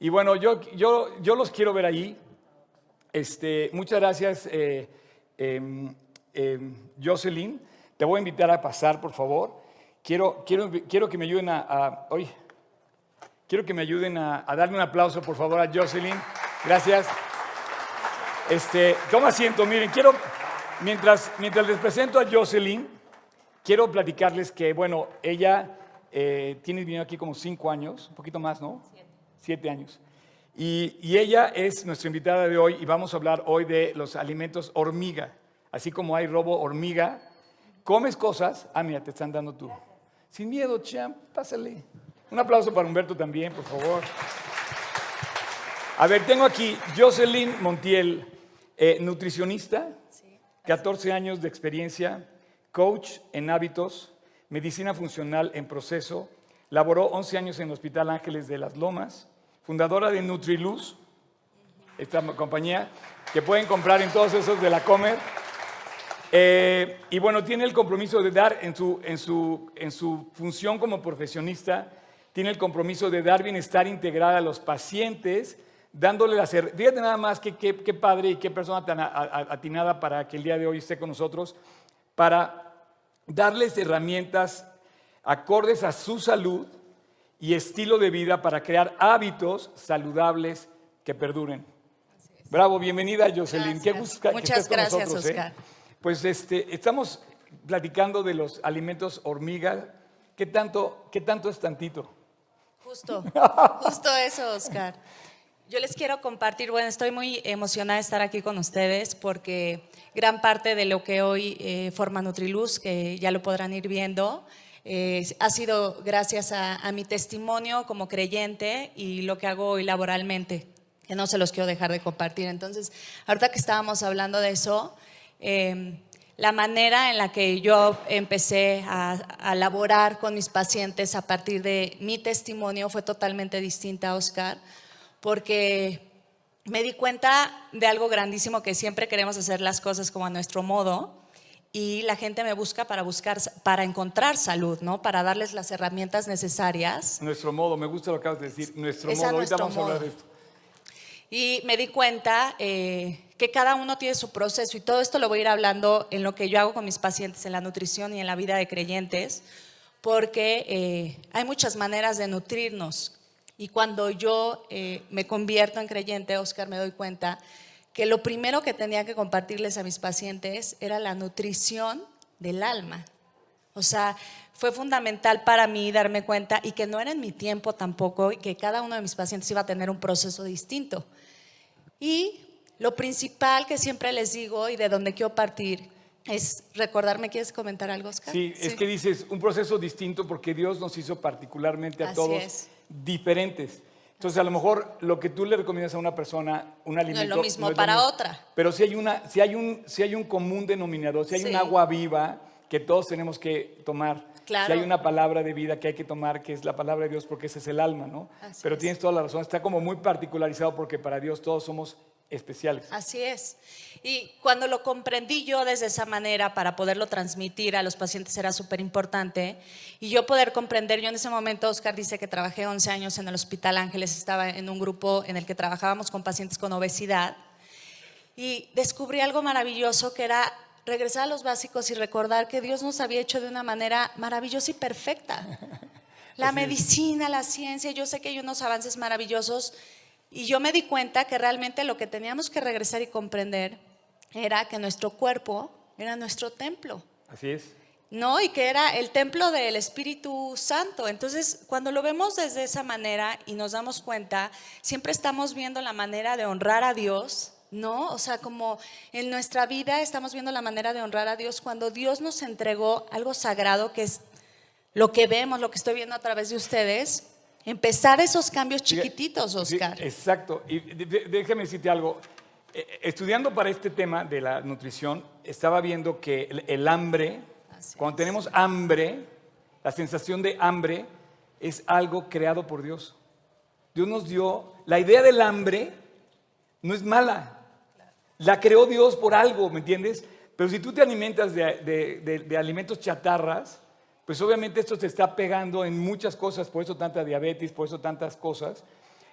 Y bueno, yo, yo, yo los quiero ver ahí. Este, muchas gracias, eh, em, em, Jocelyn. Te voy a invitar a pasar, por favor. Quiero, quiero, quiero que me ayuden a, oye, quiero que me ayuden a, a, darle un aplauso, por favor, a Jocelyn. Gracias. Este, toma asiento, miren, quiero, mientras, mientras les presento a Jocelyn, quiero platicarles que, bueno, ella eh, tiene vino aquí como cinco años, un poquito más, ¿no? Siete, Siete años. Y, y, ella es nuestra invitada de hoy y vamos a hablar hoy de los alimentos hormiga. Así como hay robo hormiga, comes cosas. Ah, mira, te están dando tú. Sin miedo, champ, pásale. Un aplauso para Humberto también, por favor. A ver, tengo aquí Jocelyn Montiel, eh, nutricionista, 14 años de experiencia, coach en hábitos, medicina funcional en proceso, laboró 11 años en el Hospital Ángeles de las Lomas, fundadora de Nutriluz, esta compañía que pueden comprar en todos esos de la Comer. Eh, y bueno, tiene el compromiso de dar en su, en, su, en su función como profesionista, tiene el compromiso de dar bienestar integral a los pacientes, dándole la... Fíjate nada más qué que, que padre y qué persona tan atinada para que el día de hoy esté con nosotros, para darles herramientas acordes a su salud y estilo de vida para crear hábitos saludables que perduren. Bravo, bienvenida Jocelyn. Qué gusto Muchas que gracias, con nosotros, ¿eh? Oscar. Pues este, estamos platicando de los alimentos hormiga. ¿Qué tanto, ¿Qué tanto es tantito? Justo, justo eso, Oscar. Yo les quiero compartir, bueno, estoy muy emocionada de estar aquí con ustedes porque gran parte de lo que hoy eh, forma Nutriluz, que ya lo podrán ir viendo, eh, ha sido gracias a, a, mi testimonio como creyente y lo que hago hoy laboralmente, que no se los quiero dejar de compartir. Entonces, ahorita que estábamos hablando de eso, eh, la manera en la que yo empecé a, a, laborar con mis pacientes a partir de mi testimonio fue totalmente distinta, Oscar porque me di cuenta de algo grandísimo que siempre queremos hacer las cosas como a nuestro modo y la gente me busca para buscar para encontrar salud, ¿no? Para darles las herramientas necesarias. Nuestro modo, me gusta lo que acabas de decir, nuestro es modo. Ahorita vamos modo. a hablar de esto. Y me di cuenta eh, que cada uno tiene su proceso y todo esto lo voy a ir hablando en lo que yo hago con mis pacientes en la nutrición y en la vida de creyentes, porque eh, hay muchas maneras de nutrirnos. Y cuando yo eh, me convierto en creyente, Oscar, me doy cuenta que lo primero que tenía que compartirles a mis pacientes era la nutrición del alma. O sea, fue fundamental para mí darme cuenta y que no era en mi tiempo tampoco y que cada uno de mis pacientes iba a tener un proceso distinto. Y lo principal que siempre les digo y de donde quiero partir es recordarme, ¿quieres comentar algo, Oscar? Sí, sí, es que dices un proceso distinto porque Dios nos hizo particularmente a Así todos es diferentes. Entonces, a lo mejor lo que tú le recomiendas a una persona, un alimento. No es lo mismo no es para lo mismo. otra. Pero si hay, una, si, hay un, si hay un común denominador, si hay sí. un agua viva que todos tenemos que tomar. Claro. Si hay una palabra de vida que hay que tomar, que es la palabra de Dios, porque ese es el alma, ¿no? Así Pero es. tienes toda la razón, está como muy particularizado porque para Dios todos somos especiales. Así es. Y cuando lo comprendí yo desde esa manera para poderlo transmitir a los pacientes era súper importante. Y yo poder comprender, yo en ese momento, Oscar dice que trabajé 11 años en el Hospital Ángeles, estaba en un grupo en el que trabajábamos con pacientes con obesidad. Y descubrí algo maravilloso que era regresar a los básicos y recordar que Dios nos había hecho de una manera maravillosa y perfecta. La medicina, la ciencia, yo sé que hay unos avances maravillosos y yo me di cuenta que realmente lo que teníamos que regresar y comprender era que nuestro cuerpo era nuestro templo. Así es. ¿No? Y que era el templo del Espíritu Santo. Entonces, cuando lo vemos desde esa manera y nos damos cuenta, siempre estamos viendo la manera de honrar a Dios, ¿no? O sea, como en nuestra vida estamos viendo la manera de honrar a Dios cuando Dios nos entregó algo sagrado que es lo que vemos, lo que estoy viendo a través de ustedes, empezar esos cambios chiquititos, Oscar. Sí, exacto. Y déjame decirte algo. Estudiando para este tema de la nutrición, estaba viendo que el, el hambre, Así cuando es. tenemos hambre, la sensación de hambre es algo creado por Dios. Dios nos dio, la idea del hambre no es mala. La creó Dios por algo, ¿me entiendes? Pero si tú te alimentas de, de, de, de alimentos chatarras, pues obviamente esto te está pegando en muchas cosas, por eso tanta diabetes, por eso tantas cosas.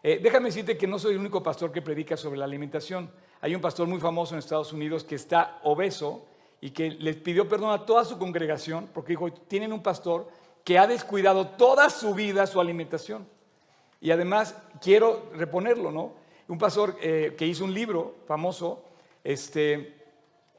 Eh, déjame decirte que no soy el único pastor que predica sobre la alimentación. Hay un pastor muy famoso en Estados Unidos que está obeso y que les pidió perdón a toda su congregación porque dijo, tienen un pastor que ha descuidado toda su vida su alimentación. Y además quiero reponerlo, ¿no? Un pastor eh, que hizo un libro famoso, este,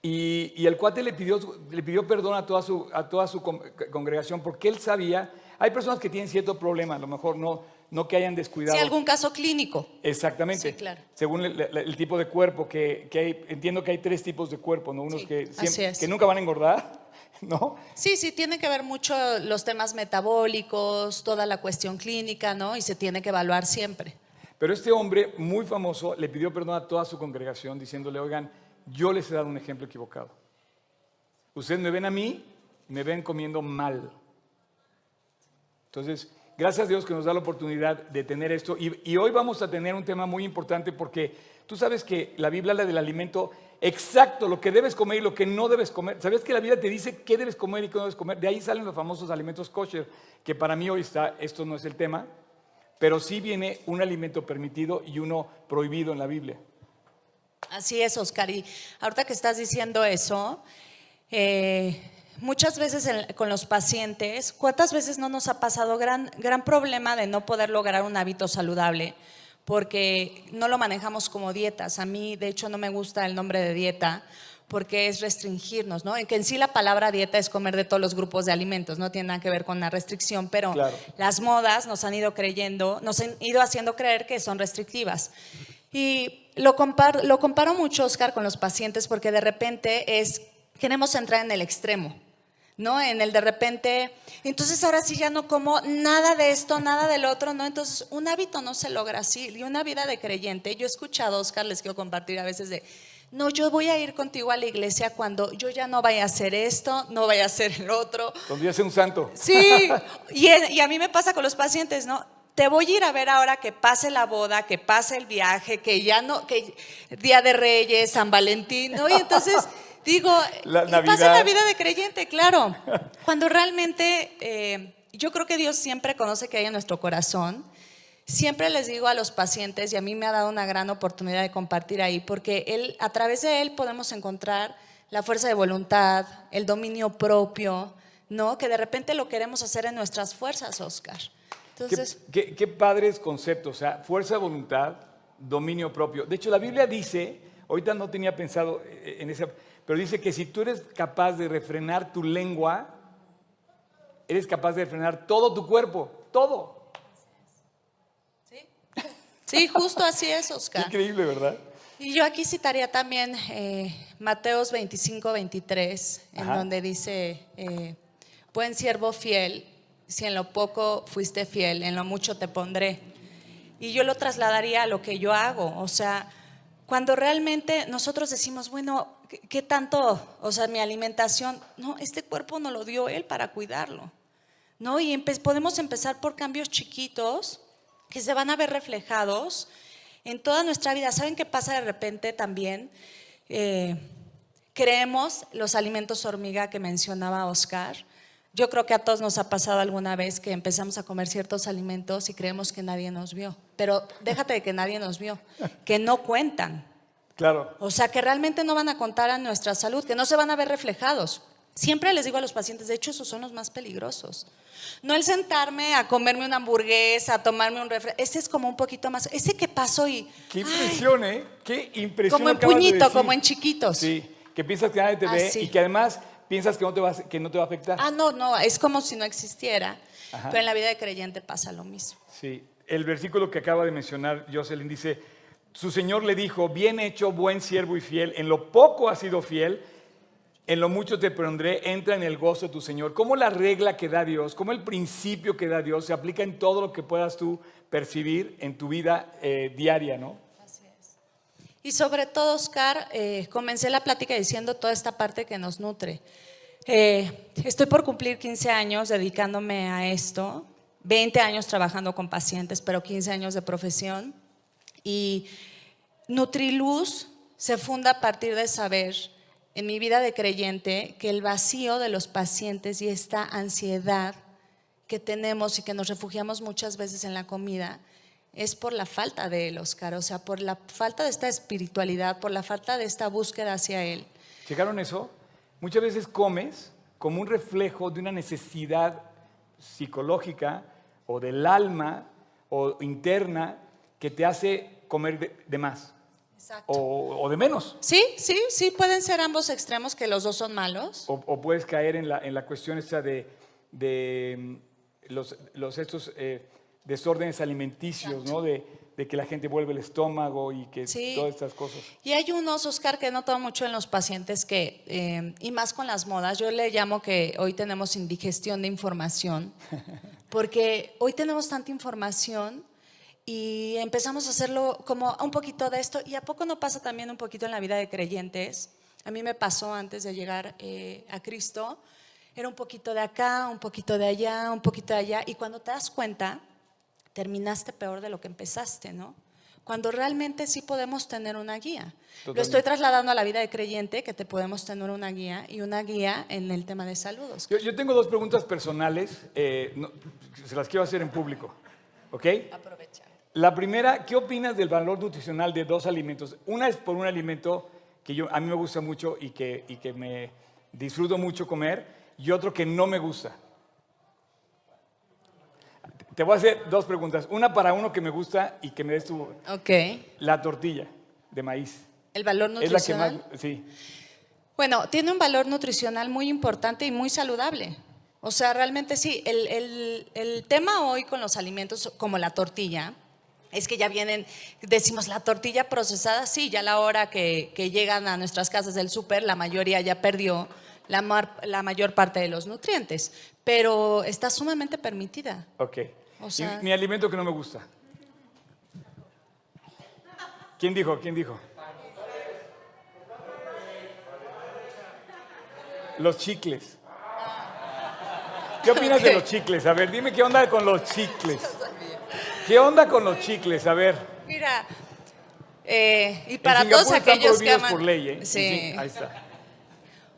y, el cuate le pidió, le pidió perdón a toda su, a toda su congregación porque él sabía, hay personas que tienen cierto problema, a lo mejor no, no que hayan descuidado. Sí, algún caso clínico. Exactamente. Sí, claro. Según el, tipo de cuerpo, que, que hay, entiendo que hay tres tipos de cuerpo, ¿no? Unos que, que nunca van a engordar, ¿no? Sí, sí, tiene que ver mucho los temas metabólicos, toda la cuestión clínica, ¿no? Y se tiene que evaluar siempre. Pero este hombre muy famoso le pidió perdón a toda su congregación diciéndole, oigan, yo les he dado un ejemplo equivocado. Ustedes me ven a mí, me ven comiendo mal. Entonces, gracias a Dios que nos da la oportunidad de tener esto. Y, hoy vamos a tener un tema muy importante porque tú sabes que la Biblia habla del alimento exacto, lo que debes comer y lo que no debes comer. ¿Sabes que la Biblia te dice qué debes comer y qué no debes comer? De ahí salen los famosos alimentos kosher, que para mí hoy está, esto no es el tema, pero sí viene un alimento permitido y uno prohibido en la Biblia. Así es, Oscar. Y ahorita que estás diciendo eso, eh, muchas veces con los pacientes, ¿cuántas veces no nos ha pasado gran, gran problema de no poder lograr un hábito saludable? Porque no lo manejamos como dietas. A mí, de hecho, no me gusta el nombre de dieta porque es restringirnos, ¿no? Que en sí la palabra dieta es comer de todos los grupos de alimentos, no tiene nada que ver con la restricción, pero las modas nos han ido creyendo, nos han ido haciendo creer que son restrictivas. Y lo comparo, lo comparo mucho, Oscar, con los pacientes porque de repente es, queremos entrar en el extremo. ¿no? En el de repente, entonces ahora sí ya no como nada de esto, nada del otro, ¿no? Entonces, un hábito no se logra así. Y una vida de creyente, yo he escuchado, Oscar, les quiero compartir a veces de, no, yo voy a ir contigo a la iglesia cuando yo ya no vaya a hacer esto, no vaya a hacer el otro. Cuando ya sea un santo. Sí, y, y a mí me pasa con los pacientes, ¿no? Te voy a ir a ver ahora que pase la boda, que pase el viaje, que ya no, que Día de Reyes, San Valentín, ¿no? Y entonces digo, pasa la vida de creyente, claro. Cuando realmente eh, yo creo que Dios siempre conoce que hay en nuestro corazón. Siempre les digo a los pacientes, y a mí me ha dado una gran oportunidad de compartir ahí, porque él, a través de él podemos encontrar la fuerza de voluntad, el dominio propio, ¿no? Que de repente lo queremos hacer en nuestras fuerzas, Oscar. Entonces, qué, padres conceptos, o sea, fuerza de voluntad, dominio propio. De hecho, la Biblia dice, ahorita no tenía pensado eh, en esa, pero dice que si tú eres capaz de refrenar tu lengua, eres capaz de refrenar todo tu cuerpo, todo. Sí, sí justo así es, Oscar. Increíble, ¿verdad? Y yo aquí citaría también eh, Mateos 25, 23, en donde dice, eh, buen siervo fiel si en lo poco fuiste fiel, en lo mucho te pondré. Y yo lo trasladaría a lo que yo hago, o sea, cuando realmente nosotros decimos, bueno, ¿qué, tanto, o sea, mi alimentación, no, este cuerpo no lo dio Él para cuidarlo, ¿no? Y podemos empezar por cambios chiquitos que se van a ver reflejados en toda nuestra vida. ¿Saben qué pasa de repente también? Eh, creemos los alimentos hormiga que mencionaba Oscar yo creo que a todos nos ha pasado alguna vez que empezamos a comer ciertos alimentos y creemos que nadie nos vio. Pero déjate de que nadie nos vio, que no cuentan. Claro. O sea, que realmente no van a contar a nuestra salud, que no se van a ver reflejados. Siempre les digo a los pacientes, de hecho, esos son los más peligrosos. No el sentarme a comerme una hamburguesa, a tomarme un refresco. Ese es como un poquito más. Ese que pasó y. Qué impresión, ¿eh? Qué impresión. Como en puñito, como en chiquitos. Sí, que piensas que nadie te ve y que además piensas que no, te va, que no te va a afectar. Ah, no, no, es como si no existiera. Pero en la vida de creyente pasa lo mismo. Sí, el versículo que acaba de mencionar Jocelyn dice, su Señor le dijo, bien hecho, buen siervo y fiel, en lo poco has sido fiel, en lo mucho te pondré, entra en el gozo de tu Señor. Como la regla que da Dios, como el principio que da Dios se aplica en todo lo que puedas tú percibir en tu vida eh, diaria, ¿no? Y sobre todo, Oscar, eh, comencé la plática diciendo toda esta parte que nos nutre. Eh, estoy por cumplir 15 años dedicándome a esto, 20 años trabajando con pacientes, pero 15 años de profesión. Y Nutriluz se funda a partir de saber en mi vida de creyente que el vacío de los pacientes y esta ansiedad que tenemos y que nos refugiamos muchas veces en la comida, es por la falta de él, Oscar, o sea, por la falta de esta espiritualidad, por la falta de esta búsqueda hacia él. ¿Checaron eso? Muchas veces comes como un reflejo de una necesidad psicológica o del alma o interna que te hace comer de, de más Exacto. o, o de menos. Sí, sí, sí, pueden ser ambos extremos, que los dos son malos. O, o puedes caer en la, en la cuestión esta de, de, mm, los, los estos eh, desórdenes alimenticios, ¿no? De, de que la gente vuelve el estómago y que Sí. todas estas cosas. Y hay unos, Oscar, que he notado mucho en los pacientes que, eh, y más con las modas, yo le llamo que hoy tenemos indigestión de información, porque hoy tenemos tanta información y empezamos a hacerlo como un poquito de esto, y a poco no pasa también un poquito en la vida de creyentes. A mí me pasó antes de llegar eh, a Cristo, era un poquito de acá, un poquito de allá, un poquito de allá, y cuando te das cuenta, terminaste peor de lo que empezaste, ¿no? Cuando realmente sí podemos tener una guía. Lo estoy trasladando a la vida de creyente, que te podemos tener una guía y una guía en el tema de salud. Oscar. Yo, yo tengo dos preguntas personales, eh, no, se las quiero hacer en público, ¿ok? Aprovecha. La primera, ¿qué opinas del valor nutricional de dos alimentos? Una es por un alimento que yo, a mí me gusta mucho y que, y que me disfruto mucho comer, y otro que no me gusta. Te voy a hacer dos preguntas. Una para uno que me gusta y que me des tu... Ok. La tortilla de maíz. El valor Es la que nutricional. más... Sí. Bueno, tiene un valor nutricional muy importante y muy saludable. O sea, realmente sí, el, el- el tema hoy con los alimentos como la tortilla es que ya vienen, decimos la tortilla procesada, sí, ya a la hora que, que llegan a nuestras casas del súper, la mayoría ya perdió la, mar- la mayor parte de los nutrientes, pero está sumamente permitida. Ok. O sea- mi alimento que no me gusta. ¿Quién dijo? ¿Quién dijo? Los chicles. ¿Qué opinas de los chicles? A ver, dime qué onda con los chicles. ¿Qué onda con los chicles? A ver. Mira, eh, y para todos aquellos que aman... por ley, ¿eh? Sí. Ahí está.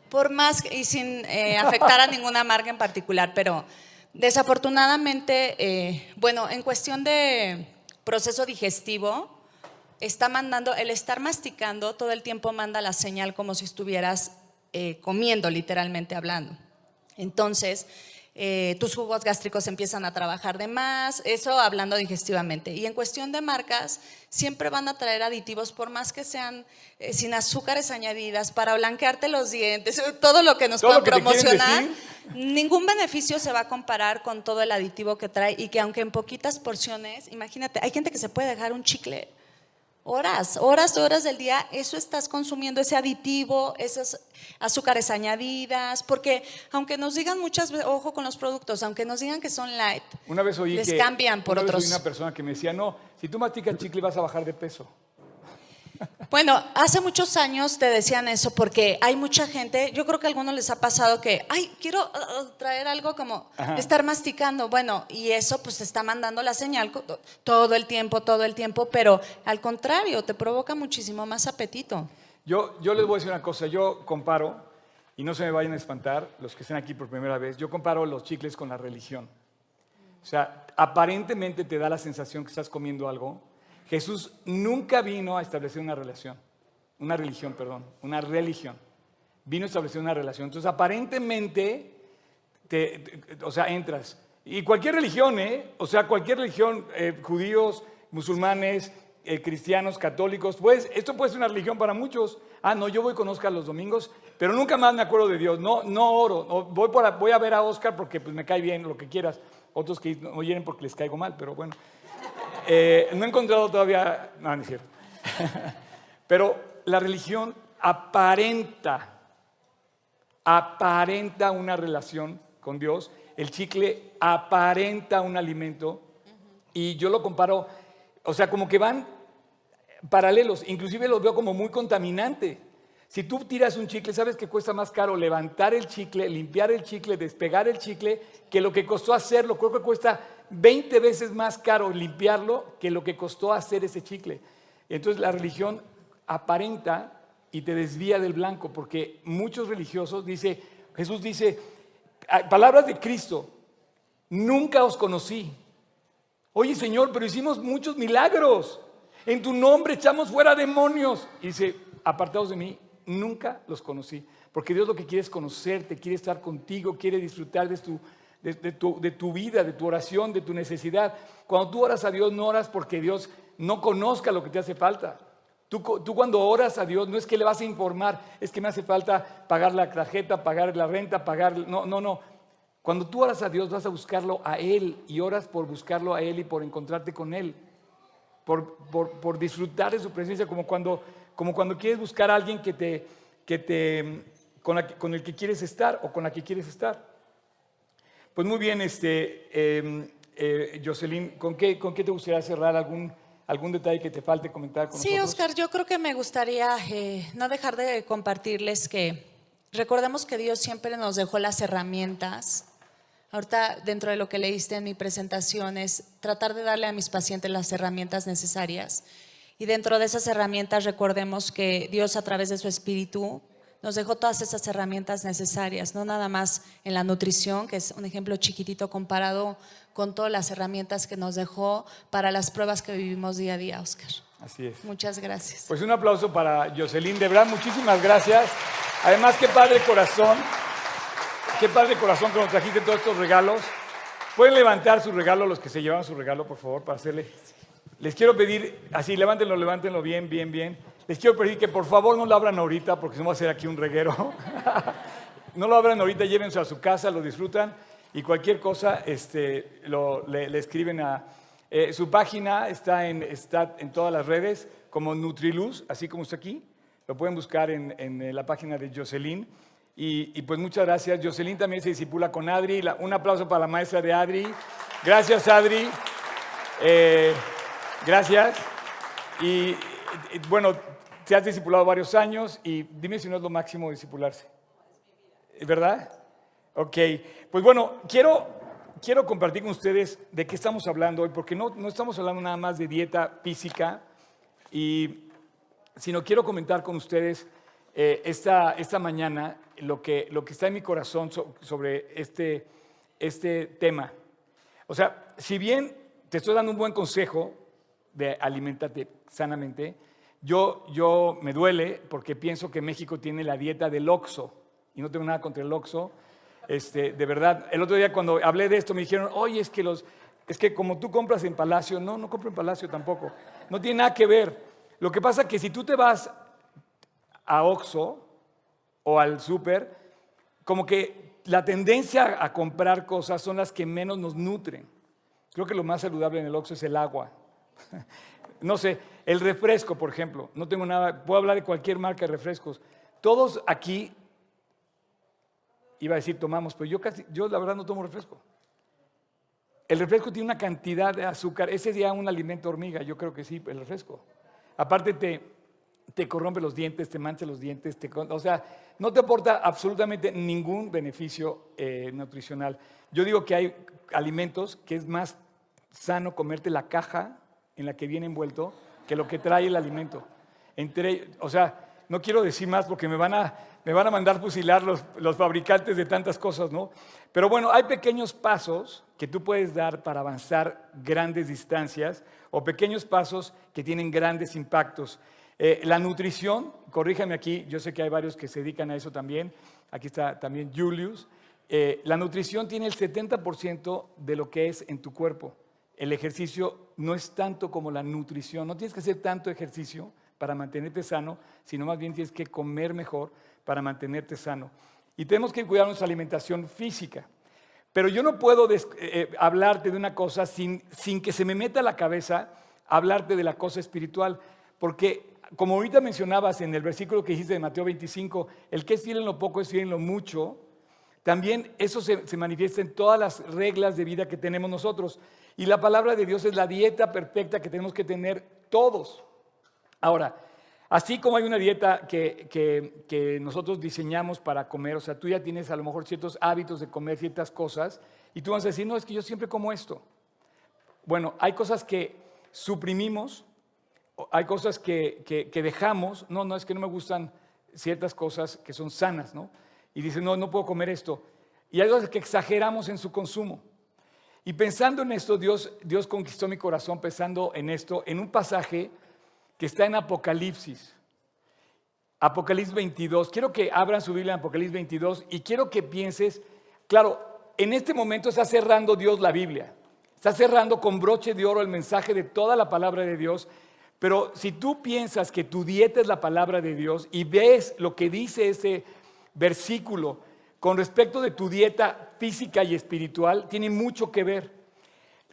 Por más y sin eh, afectar a ninguna marca en particular, pero desafortunadamente, eh, bueno, en cuestión de proceso digestivo, está mandando, el estar masticando todo el tiempo manda la señal como si estuvieras eh, comiendo, literalmente hablando. Entonces, eh, tus jugos gástricos empiezan a trabajar de más, eso hablando digestivamente. Y en cuestión de marcas, siempre van a traer aditivos, por más que sean eh, sin azúcares añadidas, para blanquearte los dientes, todo lo que nos puedan promocionar. Ningún beneficio se va a comparar con todo el aditivo que trae y que aunque en poquitas porciones, imagínate, hay gente que se puede dejar un chicle horas, horas, horas del día, eso estás consumiendo, ese aditivo, esas azúcares añadidas, porque aunque nos digan muchas veces, ojo con los productos, aunque nos digan que son light, Una vez oí les que. cambian por una vez oí una persona que me decía, no, si tú masticas chicle vas a bajar de peso. Bueno, hace muchos años te decían eso porque hay mucha gente, yo creo que a algunos les ha pasado que, ay, quiero uh, uh, traer algo como Ajá. estar masticando. Bueno, y eso pues te está mandando la señal todo el tiempo, todo el tiempo, pero al contrario, te provoca muchísimo más apetito. Yo, yo les voy a decir una cosa, yo comparo, y no se me vayan a espantar los que estén aquí por primera vez, yo comparo los chicles con la religión. O sea, aparentemente te da la sensación que estás comiendo algo. Jesús nunca vino a establecer una relación, una religión, perdón, una religión. Vino a establecer una relación. Entonces, aparentemente, te- o sea, entras. Y cualquier religión, ¿eh? O sea, cualquier religión, eh, judíos, musulmanes, eh, cristianos, católicos, pues esto puede ser una religión para muchos. Ah, no, yo voy con Oscar los domingos, pero nunca más me acuerdo de Dios. No, no oro. O voy, por voy a ver a Oscar porque pues, me cae bien, lo que quieras. Otros que no oyen porque les caigo mal, pero bueno. Eh, no he encontrado todavía, no, no es cierto. pero la religión aparenta aparenta una relación con Dios, el chicle aparenta un alimento y yo lo comparo, o sea, como que van paralelos, inclusive los veo como muy contaminante. Si tú tiras un chicle, sabes que cuesta más caro levantar el chicle, limpiar el chicle, despegar el chicle, que lo que costó hacerlo. Creo que cuesta 20 veces más caro limpiarlo que lo que costó hacer ese chicle. Entonces la religión aparenta y te desvía del blanco, porque muchos religiosos, dice, Jesús dice, ah, palabras de Cristo, nunca os conocí, Oye Señor, pero hicimos muchos milagros. En tu nombre echamos fuera demonios. Y dice, apartados de mí, nunca los conocí. Porque Dios lo que quiere es conocerte, quiere estar contigo, quiere disfrutar de tu, de, tu, de tu vida, de tu oración, de tu necesidad. Cuando tú oras a Dios, no oras porque Dios no conozca lo que te hace falta. Tú, tú, cuando oras a Dios no es que le vas a informar, es que me hace falta pagar la tarjeta, pagar la renta, pagar... No, no, no. Cuando tú oras a Dios vas a buscarlo a Él y oras por buscarlo a Él y por encontrarte con Él, por, por, disfrutar de su presencia, como cuando, como cuando quieres buscar a alguien que te, que te, con, el que quieres estar o con la que quieres estar. Pues muy bien, este, em, eh, Jocelyn, ¿con qué, ¿con qué te gustaría cerrar algún algún detalle que te falte comentar con sí, nosotros? Oscar, yo creo que me gustaría eh, no dejar de compartirles que recordemos que Dios siempre nos dejó las herramientas. Ahorita, dentro de lo que leíste en mi presentación, es tratar de darle a mis pacientes las herramientas necesarias. Y dentro de esas herramientas, recordemos que Dios, a través de su espíritu, nos dejó todas esas herramientas necesarias, no nada más en la nutrición, que es un ejemplo chiquitito comparado con todas las herramientas que nos dejó para las pruebas que vivimos día a día, Oscar. Así es. Muchas gracias. Pues un aplauso para Jocelyn, de verdad, muchísimas gracias. Además, qué padre corazón, qué padre corazón que nos trajiste todos estos regalos. Pueden levantar su regalo, los que se llevan su regalo, por favor, para hacerle. Les quiero pedir, así, levántenlo, levántenlo bien, bien, bien. Les quiero pedir que por favor no lo abran ahorita porque se va a hacer aquí un reguero. no lo abran ahorita, llévense a su casa, lo disfrutan y cualquier cosa este, le, escriben a... Eh, su página está en, está en todas las redes como Nutriluz, así como está aquí. Lo pueden buscar en, en la página de Jocelyn. Y, pues muchas gracias. Jocelyn también se disipula con Adri. un aplauso para la maestra de Adri. Gracias, Adri. Eh, gracias. y bueno, te has discipulado varios años y dime si no es lo máximo discipularse. ¿Verdad? Ok, pues bueno, quiero, quiero compartir con ustedes de qué estamos hablando hoy, porque no, no estamos hablando nada más de dieta física, y, sino quiero comentar con ustedes eh, esta, esta mañana lo que, lo que está en mi corazón sobre este, este tema. O sea, si bien te estoy dando un buen consejo de alimentarte sanamente, yo, yo me duele porque pienso que México tiene la dieta del Oxo y no tengo nada contra el Oxo. Este, de verdad, el otro día cuando hablé de esto me dijeron, oye, es que, los, es que como tú compras en Palacio, no, no compro en Palacio tampoco, no tiene nada que ver. Lo que pasa es que si tú te vas a Oxo o al súper, como que la tendencia a comprar cosas son las que menos nos nutren. Creo que lo más saludable en el Oxo es el agua. no sé, el refresco, por ejemplo, no tengo nada, puedo hablar de cualquier marca de refrescos. Todos aquí, iba a decir tomamos, pero yo casi, yo la verdad no tomo refresco. El refresco tiene una cantidad de azúcar, ese es ya un alimento hormiga, yo creo que sí, el refresco. Aparte te, te corrompe los dientes, te mancha los dientes, o sea, no te aporta absolutamente ningún beneficio eh, nutricional. Yo digo que hay alimentos que es más sano comerte la caja en la que viene envuelto que lo que trae el alimento. Entre, o sea, no quiero decir más porque me van a, me van a mandar fusilar los, los fabricantes de tantas cosas, ¿no? Pero bueno, hay pequeños pasos que tú puedes dar para avanzar grandes distancias o pequeños pasos que tienen grandes impactos. Eh, la nutrición, corríjame aquí, yo sé que hay varios que se dedican a eso también. Aquí está también Julius. Eh, la nutrición tiene el 70% de lo que es en tu cuerpo el ejercicio no es tanto como la nutrición, no tienes que hacer tanto ejercicio para mantenerte sano, sino más bien tienes que comer mejor para mantenerte sano. Y tenemos que cuidar nuestra alimentación física. Pero yo no puedo eh, eh, hablarte de una cosa sin, sin que se me meta a la cabeza hablarte de la cosa espiritual, porque como ahorita mencionabas en el versículo que dijiste de Mateo 25, el que es fiel en lo poco es fiel en lo mucho, también eso se, se manifiesta en todas las reglas de vida que tenemos nosotros. Y la palabra de Dios es la dieta perfecta que tenemos que tener todos. Ahora, así como hay una dieta que, nosotros diseñamos para comer, o sea, tú ya tienes a lo mejor ciertos hábitos de comer ciertas cosas y tú vas a decir, no, es que yo siempre como esto. Bueno, hay cosas que suprimimos, hay cosas que, dejamos, no, no, es que no me gustan ciertas cosas que son sanas, ¿no? Y dicen, no, no puedo comer esto. Y hay cosas que exageramos en su consumo. Y pensando en esto, Dios, Dios conquistó mi corazón pensando en esto, en un pasaje que está en Apocalipsis. Apocalipsis 22. Quiero que abran su Biblia en Apocalipsis 22 y quiero que pienses, claro, en este momento está cerrando Dios la Biblia. Está cerrando con broche de oro el mensaje de toda la palabra de Dios. Pero si tú piensas que tu dieta es la palabra de Dios y ves lo que dice ese versículo con respecto de tu dieta física y espiritual, tiene mucho que ver.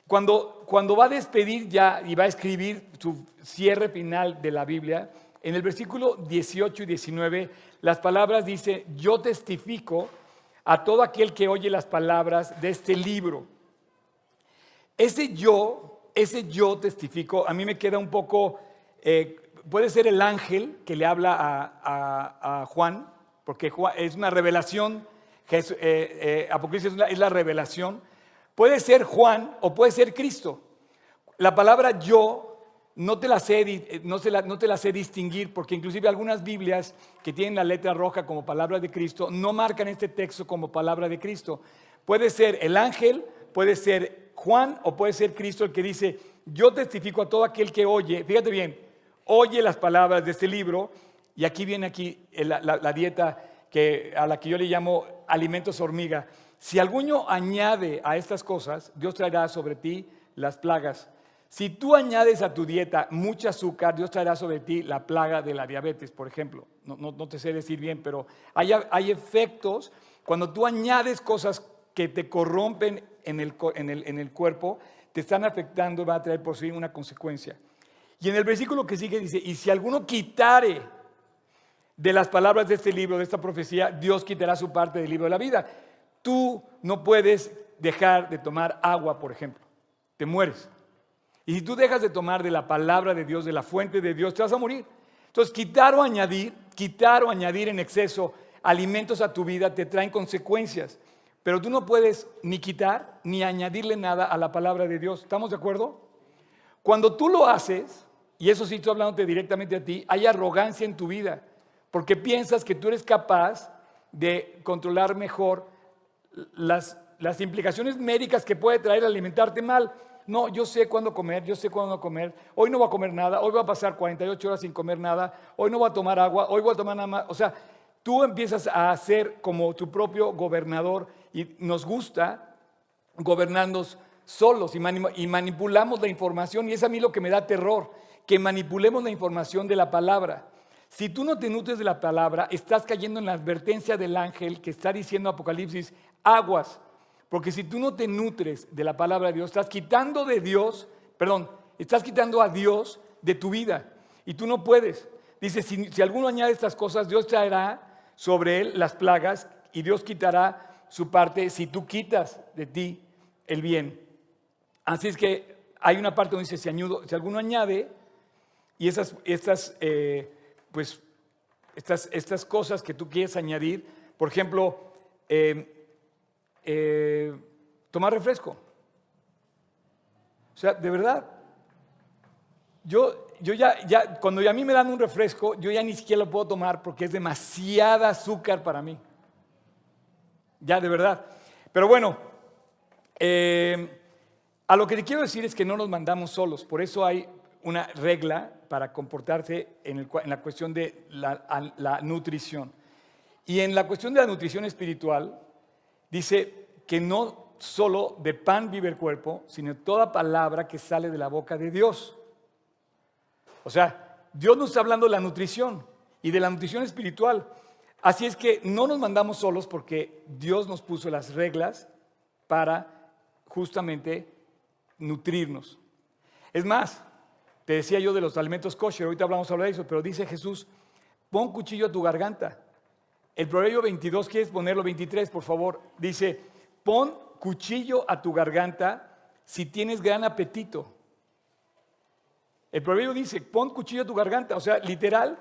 Cuando, cuando va a despedir ya y va a escribir su cierre final de la Biblia, en el versículo 18 y 19, las palabras dice, yo testifico a todo aquel que oye las palabras de este libro. Ese yo, ese yo testifico, a mí me queda un poco, eh, puede ser el ángel que le habla a, Juan, porque es una revelación, eh, eh, Apocalipsis es la, la revelación, puede ser Juan o puede ser Cristo. La palabra yo no te, la sé, no, no te la sé distinguir porque inclusive algunas Biblias que tienen la letra roja como palabra de Cristo no marcan este texto como palabra de Cristo. Puede ser el ángel, puede ser Juan o puede ser Cristo el que dice, yo testifico a todo aquel que oye, fíjate bien, oye las palabras de este libro y aquí viene aquí la, dieta que, a la que yo le llamo alimentos hormiga. Si alguno añade a estas cosas, Dios traerá sobre ti las plagas si tú añades a tu dieta mucho azúcar, Dios traerá sobre ti la plaga de la diabetes, por ejemplo. No, te sé decir bien, pero hay, hay, efectos cuando tú añades cosas que te corrompen en el, en, el, en el, cuerpo, te están afectando va a traer por sí una consecuencia. Y en el versículo que sigue dice, y si alguno quitare de las palabras de este libro, de esta profecía, Dios quitará su parte del libro de la vida. Tú no puedes dejar de tomar agua, por ejemplo. Te mueres. Y si tú dejas de tomar de la palabra de Dios, de la fuente de Dios, te vas a morir. Entonces, quitar o añadir, quitar o añadir en exceso alimentos a tu vida te traen consecuencias. Pero tú no puedes ni quitar ni añadirle nada a la palabra de Dios. ¿Estamos de acuerdo? Cuando tú lo haces, y eso sí estoy hablándote directamente a ti, hay arrogancia en tu vida, porque piensas que tú eres capaz de controlar mejor las, las implicaciones médicas que puede traer alimentarte mal. No, yo sé cuándo comer, yo sé cuándo no comer. Hoy no voy a comer nada, hoy voy a pasar 48 horas sin comer nada, hoy no voy a tomar agua, hoy voy a tomar nada más. O sea, tú empiezas a ser como tu propio gobernador y nos gusta gobernarnos solos y, y manipulamos la información y es a mí lo que me da terror, que manipulemos la información de la palabra. Si tú no te nutres de la palabra, estás cayendo en la advertencia del ángel que está diciendo Apocalipsis, aguas, porque si tú no te nutres de la palabra de Dios, estás quitando de Dios, perdón, estás quitando a Dios de tu vida. Y tú no puedes. Dice, si, alguno añade estas cosas, Dios traerá sobre él las plagas y Dios quitará su parte si tú quitas de ti el bien. Así es que hay una parte donde dice, si, si alguno añade, y esas, estas, eh, pues, estas, estas cosas que tú quieres añadir, por ejemplo, eh, eh, tomar refresco. O sea, de verdad, yo, yo ya, ya, cuando a mí me dan un refresco, yo ya ni siquiera lo puedo tomar porque es demasiada azúcar para mí. Ya, de verdad. Pero bueno, eh, a lo que te quiero decir es que no nos mandamos solos, por eso hay una regla para comportarse en, la cuestión de la nutrición. Y en la cuestión de la nutrición espiritual, Dice que no solo de pan vive el cuerpo, sino toda palabra que sale de la boca de Dios. O sea, Dios nos está hablando de la nutrición y de la nutrición espiritual. Así es que no nos mandamos solos porque Dios nos puso las reglas para justamente nutrirnos. Es más, te decía yo de los alimentos kosher, ahorita hablamos de eso, pero dice Jesús, pon cuchillo a tu garganta el proverbio 22, ¿quieres ponerlo 23, por favor? Dice, pon cuchillo a tu garganta si tienes gran apetito. El proverbio dice, pon cuchillo a tu garganta, o sea, literal,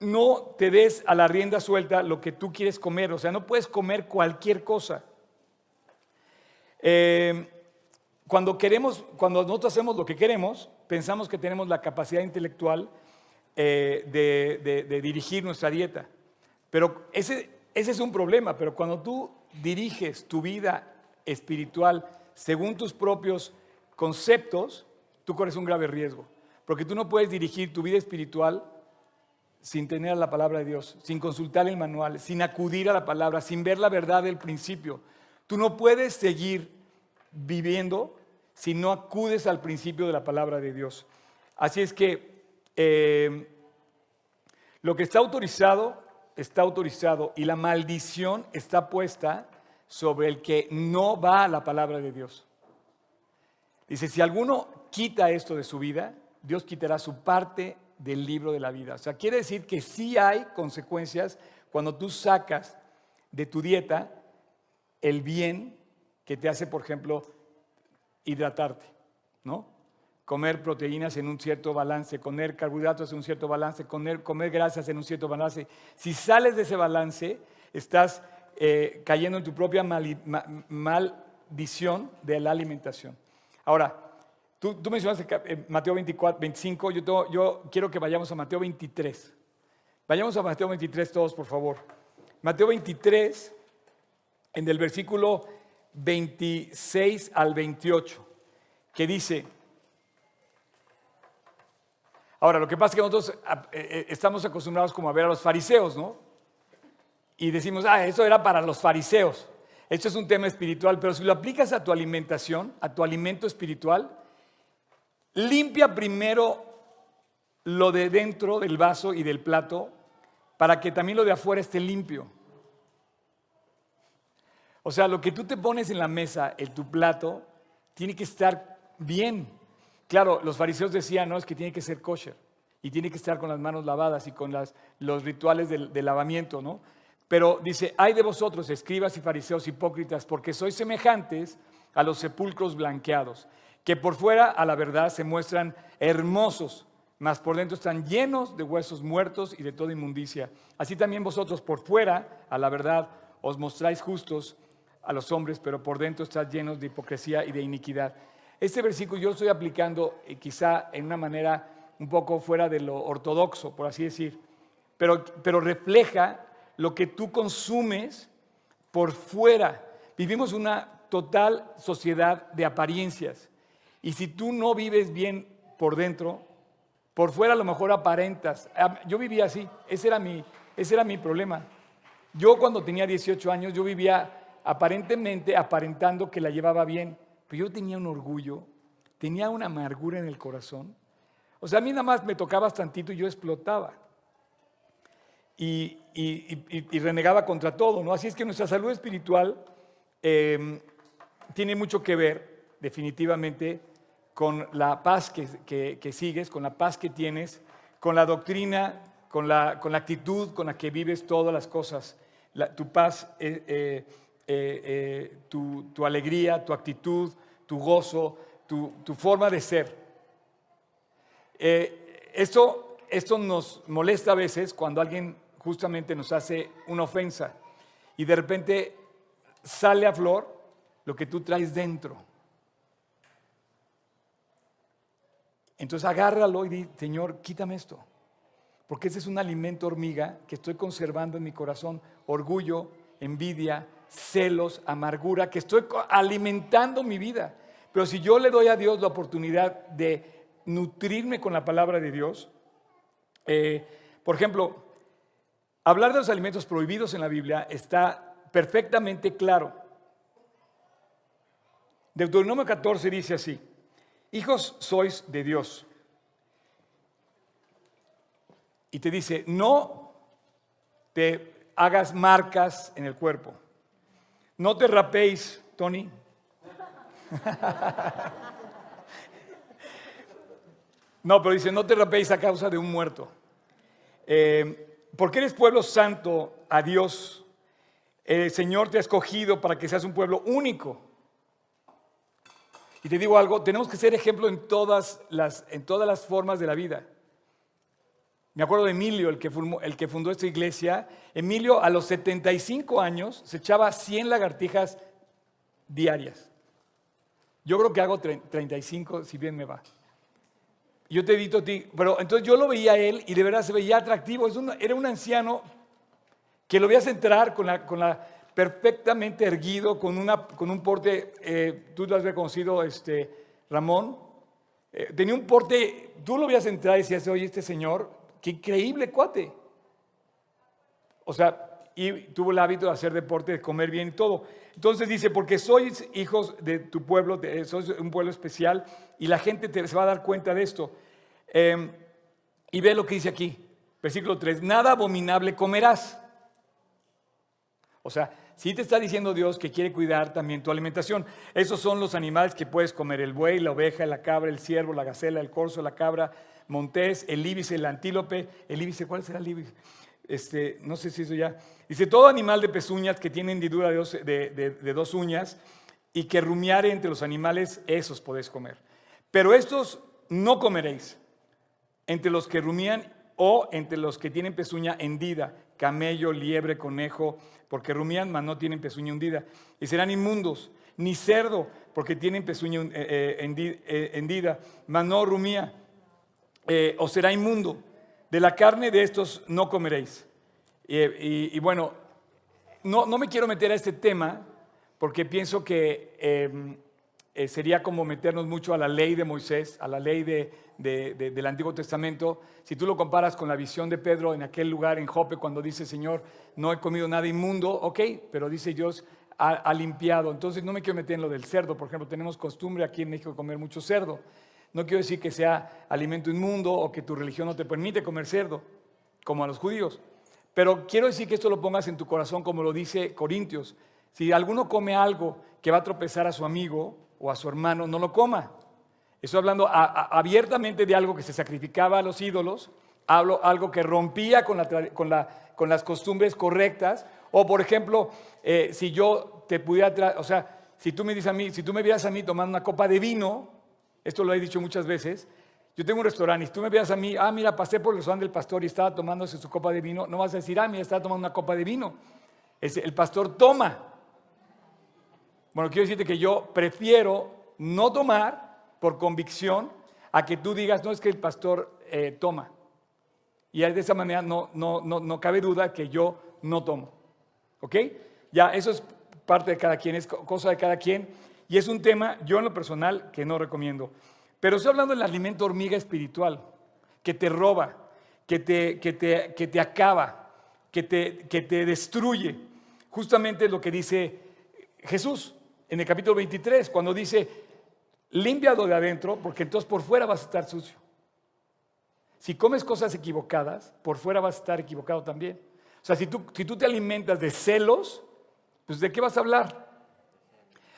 no te des a la rienda suelta lo que tú quieres comer, o sea, no puedes comer cualquier cosa. Eh, cuando queremos, cuando nosotros hacemos lo que queremos, pensamos que tenemos la capacidad intelectual eh, de dirigir nuestra dieta. Pero ese, ese es un problema, pero cuando tú diriges tu vida espiritual según tus propios conceptos, tú corres un grave riesgo. Porque tú no puedes dirigir tu vida espiritual sin tener la palabra de Dios, sin consultar el manual, sin acudir a la palabra, sin ver la verdad del principio. Tú no puedes seguir viviendo si no acudes al principio de la palabra de Dios. Así es que eh, lo que está autorizado, está autorizado y la maldición está puesta sobre el que no va a la palabra de Dios. Dice, si alguno quita esto de su vida, Dios quitará su parte del libro de la vida. O sea, quiere decir que sí hay consecuencias cuando tú sacas de tu dieta el bien que te hace, por ejemplo, hidratarte, ¿no? Comer proteínas en un cierto balance, comer carbohidratos en un cierto balance, comer, comer grasas en un cierto balance. Si sales de ese balance, estás eh, cayendo en tu propia maldición de la alimentación. Ahora, tú, tú mencionaste eh, Mateo 24, 25, yo, yo quiero que vayamos a Mateo 23. Vayamos a Mateo 23 todos, por favor. Mateo 23, en el versículo 26 al 28, que dice, ahora lo que pasa es que nosotros eh, eh, estamos acostumbrados como a ver a los fariseos, ¿no? Y decimos, ah, eso era para los fariseos. Esto es un tema espiritual, pero si lo aplicas a tu alimentación, a tu alimento espiritual, limpia primero lo de dentro del vaso y del plato para que también lo de afuera esté limpio. O sea, lo que tú te pones en la mesa, en tu plato, tiene que estar bien. Claro, los fariseos decían, no, es que tiene que ser kosher y tiene que estar con las manos lavadas y con los rituales del, lavamiento, ¿no? Pero dice, hay de vosotros, escribas y fariseos hipócritas, porque sois semejantes a los sepulcros blanqueados, que por fuera a la verdad se muestran hermosos, mas por dentro están llenos de huesos muertos y de toda inmundicia. Así también vosotros por fuera a la verdad os mostráis justos a los hombres, pero por dentro estáis llenos de hipocresía y de iniquidad. Este versículo yo lo estoy aplicando eh, quizá en una manera un poco fuera de lo ortodoxo, por así decir, pero, pero refleja lo que tú consumes por fuera. Vivimos una total sociedad de apariencias. Y si tú no vives bien por dentro, por fuera a lo mejor aparentas. Ah, yo vivía así, ese era mi, ese era mi problema. Yo cuando tenía 18 años, yo vivía aparentemente aparentando que la llevaba bien, pero yo tenía un orgullo, tenía una amargura en el corazón. O sea, a mí nada más me tocaba tantito y yo explotaba y, renegaba contra todo, ¿no? Así es que nuestra salud espiritual em, tiene mucho que ver, definitivamente, con la paz que, sigues, con la paz que tienes, con la doctrina, con la, con la actitud con la que vives todas las cosas. tu paz, eh, eh, eh, tu, tu, alegría, tu actitud, tu gozo, tu, forma de ser. esto, esto nos molesta a veces cuando alguien justamente nos hace una ofensa y de repente sale a flor lo que tú traes dentro. Entonces agárralo y di, Señor, quítame esto. Porque ese es un alimento hormiga que estoy conservando en mi corazón. Orgullo, envidia, celos, amargura, que estoy alimentando mi vida. Pero si yo le doy a Dios la oportunidad de nutrirme con la palabra de Dios, eh, por ejemplo, Hablar de los alimentos prohibidos en la Biblia está perfectamente claro. Deuteronomio 14 dice así, hijos sois de Dios. Y te dice, no te hagas marcas en el cuerpo. No te rapéis, Tony. no, pero dice, no te rapéis a causa de un muerto. Eh, porque eres pueblo santo a Dios. El Señor te ha escogido para que seas un pueblo único. Y te digo algo, tenemos que ser ejemplo en todas las, en todas las formas de la vida. Me acuerdo de Emilio, el que, fundó esta iglesia. Emilio a los 75 años se echaba 100 lagartijas diarias. Yo creo que hago 35 si bien me va. Yo te edito a ti. Pero entonces yo lo veía a él y de verdad se veía atractivo. era un anciano que lo veías entrar con la, perfectamente erguido, con un porte, eh, tú lo has reconocido, este, Ramón, eh, tenía un porte, tú lo veías entrar y decías, oye, este señor, qué increíble cuate. O sea, y tuvo el hábito de hacer deporte, de comer bien y todo. Entonces dice, porque sois hijos de tu pueblo, sois un pueblo especial, y la gente te, se va a dar cuenta de esto. Em, y ve lo que dice aquí, versículo 3, nada abominable comerás. O sea, si te está diciendo Dios que quiere cuidar también tu alimentación. Esos son los animales que puedes comer, el buey, la oveja, la cabra, el ciervo, la gacela, el corzo, la cabra, montés, el íbice, el antílope. El íbice, ¿cuál será el íbice? Este, no sé si eso ya. Dice, todo animal de pezuñas que tiene hendidura de, de dos uñas y que rumiare entre los animales, esos podéis comer. Pero estos no comeréis entre los que rumían o entre los que tienen pezuña hendida, camello, liebre, conejo, porque rumían, mas no tienen pezuña hundida. Y serán inmundos, ni cerdo, porque tienen pezuña eh, eh, eh, hendida, mas no rumía, o será inmundo. De la carne de estos no comeréis. Y, bueno, no, no, me quiero meter a este tema porque pienso que em, sería como meternos mucho a la ley de Moisés, a la ley de, del Antiguo Testamento, si tú lo comparas con la visión de Pedro en aquel lugar en Jope cuando dice, Señor, no he comido nada inmundo, ok, pero dice Dios, ha, limpiado. Entonces no me quiero meter en lo del cerdo, por ejemplo, tenemos costumbre aquí en México comer mucho cerdo. No quiero decir que sea alimento inmundo o que tu religión no te permite comer cerdo, como a los judíos. Pero quiero decir que esto lo pongas en tu corazón, como lo dice Corintios. Si alguno come algo que va a tropezar a su amigo o a su hermano, no lo coma. Estoy hablando abiertamente de algo que se sacrificaba a los ídolos, hablo algo que rompía con, las costumbres correctas, o por ejemplo, eh, si yo te pudiera, o sea, si tú me dices a si tú me vieras a mí tomando una copa de vino, esto lo he dicho muchas veces, yo tengo un restaurante y tú me vieras a mí, ah, mira, pasé por el restaurante del pastor y estaba tomándose su copa de vino, no vas a decir, ah, mira, estaba tomando una copa de vino. el pastor toma. Bueno, quiero decirte que yo prefiero no tomar por convicción a que tú digas, no es que el pastor eh, toma. Y de esa manera no, no, no, no cabe duda que yo no tomo. ¿Ok? Ya, eso es parte de cada quien, es cosa de cada quien. Y es un tema, yo en lo personal, que no recomiendo. Pero estoy hablando del alimento hormiga espiritual, que te roba, que te, que te, que te acaba, que te, que te destruye. Justamente lo que dice Jesús en el capítulo 23, cuando dice, Límpialo de adentro, porque entonces por fuera vas a estar sucio. Si comes cosas equivocadas, por fuera vas a estar equivocado también. O sea, si tú, si tú te alimentas de celos, pues ¿de qué vas a hablar?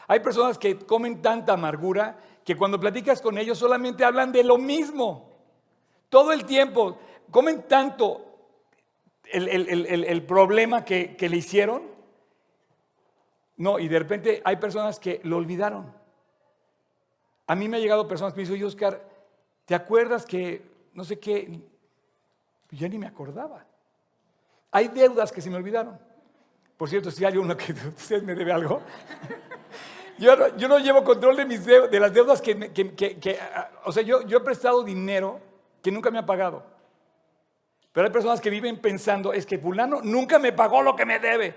Hay personas que comen tanta amargura que cuando platicas con ellos solamente hablan de lo mismo. Todo el tiempo. Comen tanto el, problema que, que le hicieron. No, y de repente hay personas que lo olvidaron. A mí me ha llegado personas que me dicen, Oscar, ¿te acuerdas que no sé qué? Ya ni me acordaba. Hay deudas que se me olvidaron. Por cierto, si hay uno que usted me debe algo. Yo no, llevo control de, mis de las deudas que, que, o sea, yo, he prestado dinero que nunca me ha pagado. Pero hay personas que viven pensando, es que fulano nunca me pagó lo que me debe.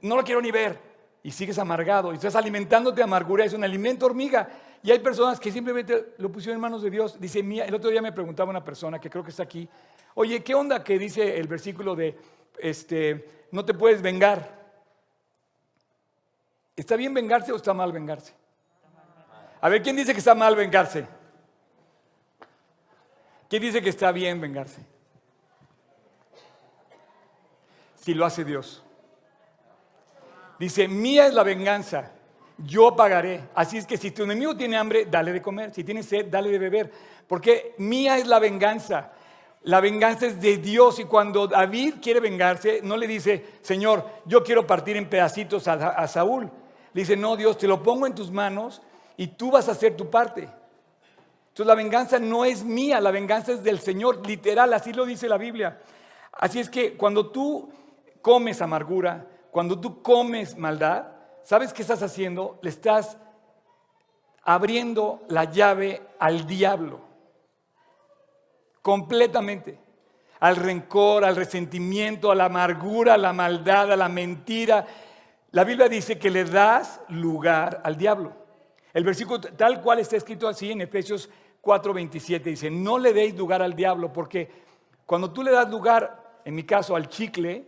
No lo quiero ni ver. Y sigues amargado. Y estás alimentándote de amargura. Es un alimento hormiga. Y hay personas que simplemente lo pusieron en manos de Dios. Dice, el otro día me preguntaba una persona que creo que está aquí, oye, ¿qué onda que dice el versículo de, este, no te puedes vengar? ¿Está bien vengarse o está mal vengarse? A ver, ¿quién dice que está mal vengarse? ¿Quién dice que está bien vengarse? Si lo hace Dios. Dice, mía es la venganza yo pagaré. Así es que si tu enemigo tiene hambre, dale de comer. Si tiene sed, dale de beber. Porque mía es la venganza. La venganza es de Dios y cuando David quiere vengarse, no le dice, Señor, yo quiero partir en pedacitos a, Saúl. Le dice, no, Dios, te lo pongo en tus manos y tú vas a hacer tu parte. Entonces la venganza no es mía, la venganza es del Señor, literal, así lo dice la Biblia. Así es que cuando tú comes amargura, cuando tú comes maldad, ¿sabes qué estás haciendo? Le estás abriendo la llave al diablo. Completamente. Al rencor, al resentimiento, a la amargura, a la maldad, a la mentira, La Biblia dice que le das lugar al diablo. El versículo tal cual está escrito así en Efesios 4:27 dice, no le deis lugar al diablo, porque cuando tú le das lugar, en mi caso, al chicle,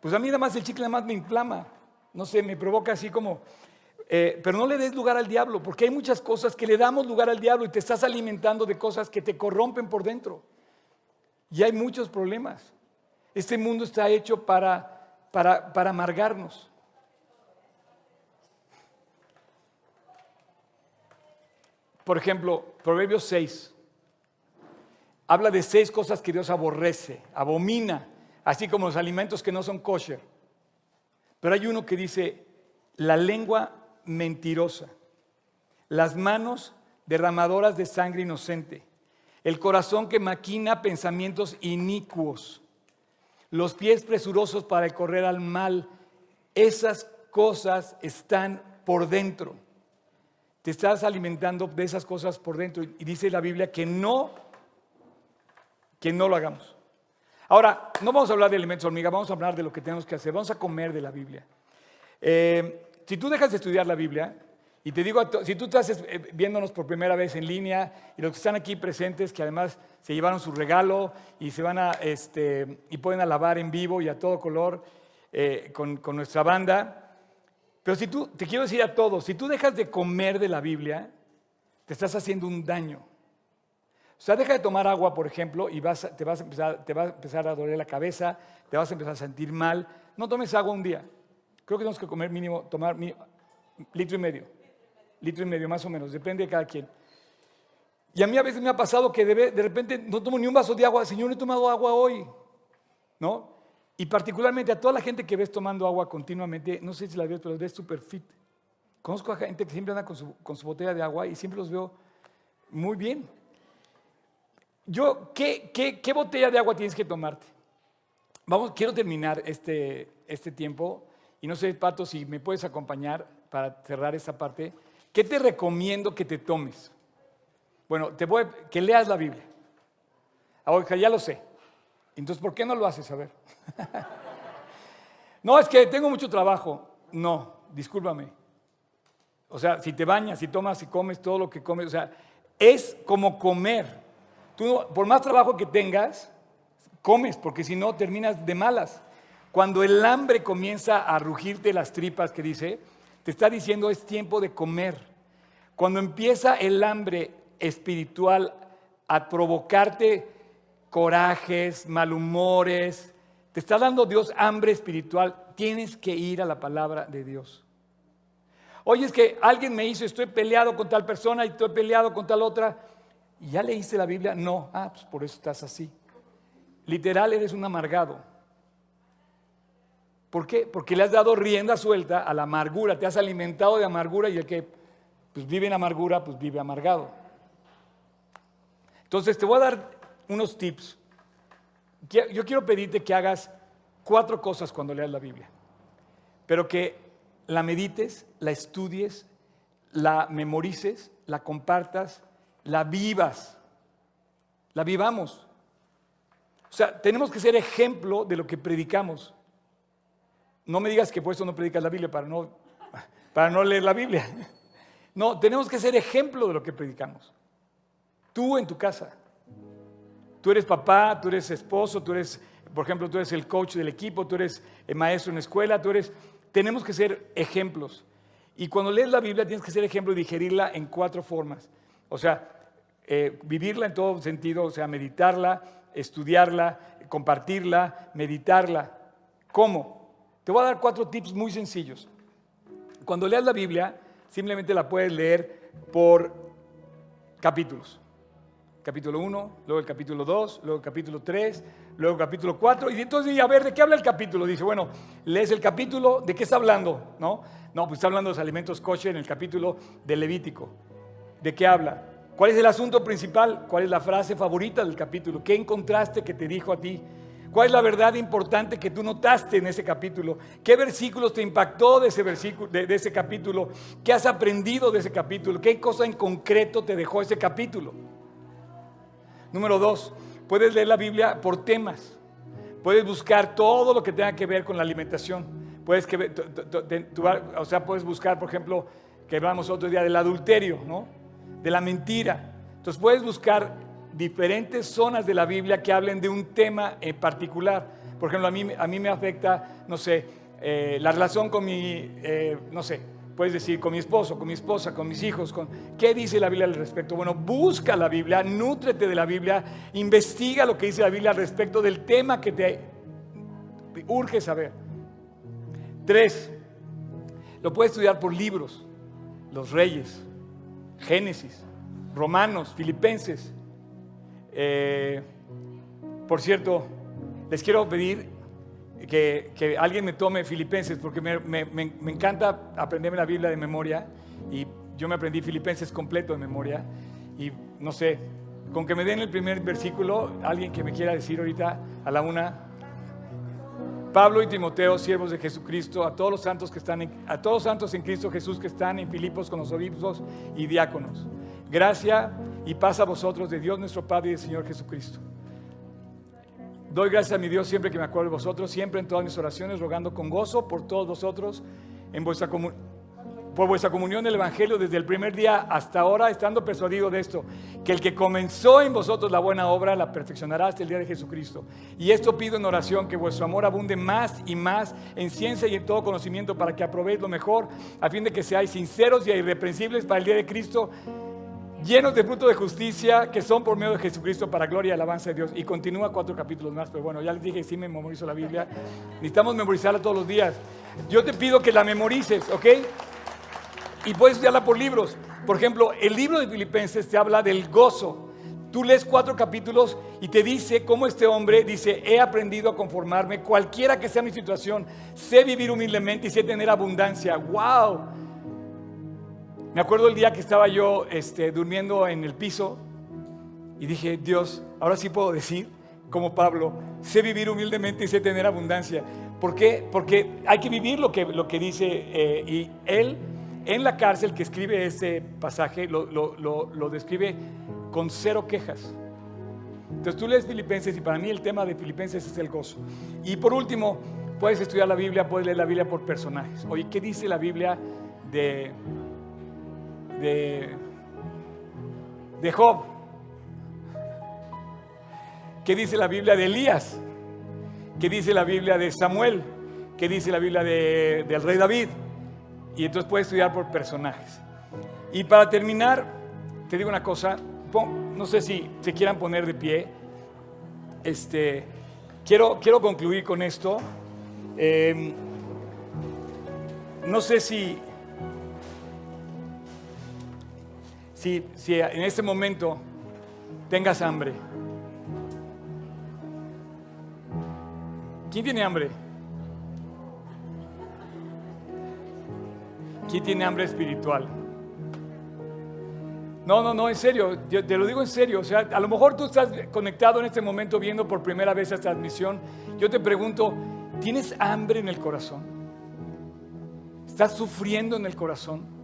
pues a mí nada más el chicle más me inflama, no sé, me provoca así como, eh, pero no le des lugar al diablo, porque hay muchas cosas que le damos lugar al diablo y te estás alimentando de cosas que te corrompen por dentro. Y hay muchos problemas. Este mundo está hecho para, para, para amargarnos. Por ejemplo, Proverbios 6 habla de seis cosas que Dios aborrece, abomina, así como los alimentos que no son kosher. Pero hay uno que dice, la lengua mentirosa, las manos derramadoras de sangre inocente, el corazón que maquina pensamientos inicuos, los pies presurosos para correr al mal, esas cosas están por dentro. Te estás alimentando de esas cosas por dentro. Y dice la Biblia que no, que no lo hagamos. Ahora, no vamos a hablar de alimentos hormiga, vamos a hablar de lo que tenemos que hacer, vamos a comer de la Biblia. Eh, si tú dejas de estudiar la Biblia, y te digo, si tú estás eh, viéndonos por primera vez en línea y los que están aquí presentes, que además se llevaron su regalo y se van a, este, y pueden alabar en vivo y a todo color eh, con, con nuestra banda, pero si tú, te quiero decir a todos, si tú dejas de comer de la Biblia, te estás haciendo un daño. O sea, deja de tomar agua, por ejemplo, y vas, te, vas te va a empezar a doler la cabeza, te vas a empezar a sentir mal. No tomes agua un día. Creo que tenemos que comer mínimo, tomar litro y medio. Litro y medio, más o menos, depende de cada quien. Y a mí a veces me ha pasado que de, de repente no tomo ni un vaso de agua. Señor, no he tomado agua hoy. ¿No? Y particularmente a toda la gente que ves tomando agua continuamente, no sé si la ves, pero los ves super fit. Conozco a gente que siempre anda con su, con su botella de agua y siempre los veo muy bien. Yo, ¿qué, qué, qué botella de agua tienes que tomarte? Vamos, quiero terminar este, este tiempo y no sé, Pato, si me puedes acompañar para cerrar esta parte. ¿Qué te recomiendo que te tomes? Bueno, te voy que leas la Biblia. Ahora, ya lo sé. Entonces, ¿por qué no lo haces? A ver. no, es que tengo mucho trabajo. No, discúlpame. O sea, si te bañas, si tomas, si comes todo lo que comes, o sea, es como comer. Tú, por más trabajo que tengas, comes, porque si no, terminas de malas. Cuando el hambre comienza a rugirte las tripas, que dice, te está diciendo es tiempo de comer. Cuando empieza el hambre espiritual a provocarte corajes, malhumores, te está dando Dios hambre espiritual, tienes que ir a la palabra de Dios. Oye, es que alguien me hizo, estoy peleado con tal persona y estoy peleado con tal otra. ¿Y ya leíste la Biblia? No. Ah, pues por eso estás así. Literal, eres un amargado. ¿Por qué? Porque le has dado rienda suelta a la amargura, te has alimentado de amargura y el que pues, vive en amargura, pues vive amargado. Entonces te voy a dar unos tips. Yo quiero pedirte que hagas cuatro cosas cuando leas la Biblia, pero que la medites, la estudies, la memorices, la compartas, la vivas, la vivamos. O sea, tenemos que ser ejemplo de lo que predicamos. No me digas que por eso no predicas la Biblia, para no, para no leer la Biblia. No, tenemos que ser ejemplo de lo que predicamos. Tú en tu casa. Tú eres papá, tú eres esposo, tú eres, por ejemplo, tú eres el coach del equipo, tú eres el maestro en la escuela, tú eres... Tenemos que ser ejemplos. Y cuando lees la Biblia tienes que ser ejemplo y digerirla en cuatro formas. O sea, eh, vivirla en todo sentido, o sea, meditarla, estudiarla, compartirla, meditarla. ¿Cómo? Te voy a dar cuatro tips muy sencillos. Cuando leas la Biblia, simplemente la puedes leer por capítulos capítulo 1, luego el capítulo 2, luego el capítulo 3, luego el capítulo 4. Y entonces, a ver, ¿de qué habla el capítulo? Dice, bueno, lees el capítulo, ¿de qué está hablando? No, no pues está hablando de los alimentos kosher en el capítulo de Levítico. ¿De qué habla? ¿Cuál es el asunto principal? ¿Cuál es la frase favorita del capítulo? ¿Qué encontraste que te dijo a ti? ¿Cuál es la verdad importante que tú notaste en ese capítulo? ¿Qué versículos te impactó de ese, versículo, de ese capítulo? ¿Qué has aprendido de ese capítulo? ¿Qué cosa en concreto te dejó ese capítulo? Número dos, puedes leer la Biblia por temas. Puedes buscar todo lo que tenga que ver con la alimentación. Puedes o sea, puedes buscar, por ejemplo, que hablamos otro día del adulterio, ¿no? De la mentira. Entonces puedes buscar diferentes zonas de la Biblia que hablen de un tema en particular. Por ejemplo, a mí, a mí me afecta, no sé, eh, la relación con mi, eh, no sé, puedes decir, con mi esposo, con mi esposa, con mis hijos, con, ¿qué dice la Biblia al respecto? Bueno, busca la Biblia, nútrete de la Biblia, investiga lo que dice la Biblia al respecto del tema que te, te urge saber. Tres, lo puedes estudiar por libros, los reyes, Génesis, Romanos, Filipenses. Eh, por cierto, les quiero pedir que, que alguien me tome Filipenses, porque me, me- me- encanta aprenderme la Biblia de memoria y yo me aprendí Filipenses completo de memoria y no sé, con que me den el primer versículo, alguien que me quiera decir ahorita a la una. Pablo y Timoteo, siervos de Jesucristo, a todos los santos que están en, a todos los santos en Cristo Jesús que están en Filipos con los obispos y diáconos. Gracia y paz a vosotros de Dios nuestro Padre y del Señor Jesucristo. Doy gracias a mi Dios siempre que me acuerdo de vosotros, siempre en todas mis oraciones, rogando con gozo por todos vosotros, en vuestra por vuestra comunión del Evangelio desde el primer día hasta ahora, estando persuadido de esto, que el que comenzó en vosotros la buena obra la perfeccionará hasta el día de Jesucristo. Y esto pido en oración, que vuestro amor abunde más y más en ciencia y en todo conocimiento, para que aprobéis lo mejor, a fin de que seáis sinceros y irreprensibles para el día de Cristo, llenos de fruto de justicia que son por medio de Jesucristo para gloria y alabanza de Dios. Y continúa cuatro capítulos más, pero bueno, ya les dije, sí me memorizo la Biblia. Necesitamos memorizarla todos los días. Yo te pido que la memorices, ¿ok? Y puedes estudiarla por libros. Por ejemplo, el libro de Filipenses te habla del gozo. Tú lees cuatro capítulos y te dice cómo este hombre dice, he aprendido a conformarme, cualquiera que sea mi situación, sé vivir humildemente y sé tener abundancia. ¡Wow! Me acuerdo el día que estaba yo este, durmiendo en el piso y dije, Dios, ahora sí puedo decir, como Pablo, sé vivir humildemente y sé tener abundancia. ¿Por qué? Porque hay que vivir lo que, lo que dice, eh, y él en la cárcel que escribe ese pasaje lo, lo- lo- lo describe con cero quejas. Entonces tú lees Filipenses y para mí el tema de Filipenses es el gozo. Y por último, puedes estudiar la Biblia, puedes leer la Biblia por personajes. Oye, ¿qué dice la Biblia de, de, de Job? ¿Qué dice la Biblia de Elías? ¿Qué dice la Biblia de Samuel? ¿Qué dice la Biblia de- del rey David? Y entonces puedes estudiar por personajes. Y para terminar, te digo una cosa, no sé si se quieran poner de pie. Este, quiero, quiero concluir con esto. Eh, no sé si, si, si en este momento tengas hambre. ¿Quién tiene hambre? ¿Quién tiene hambre espiritual? No, no, no, en serio, te lo digo en serio. O sea, a lo mejor tú estás conectado en este momento viendo por primera vez esta transmisión. Yo te pregunto, ¿tienes hambre en el corazón? ¿Estás sufriendo en el corazón?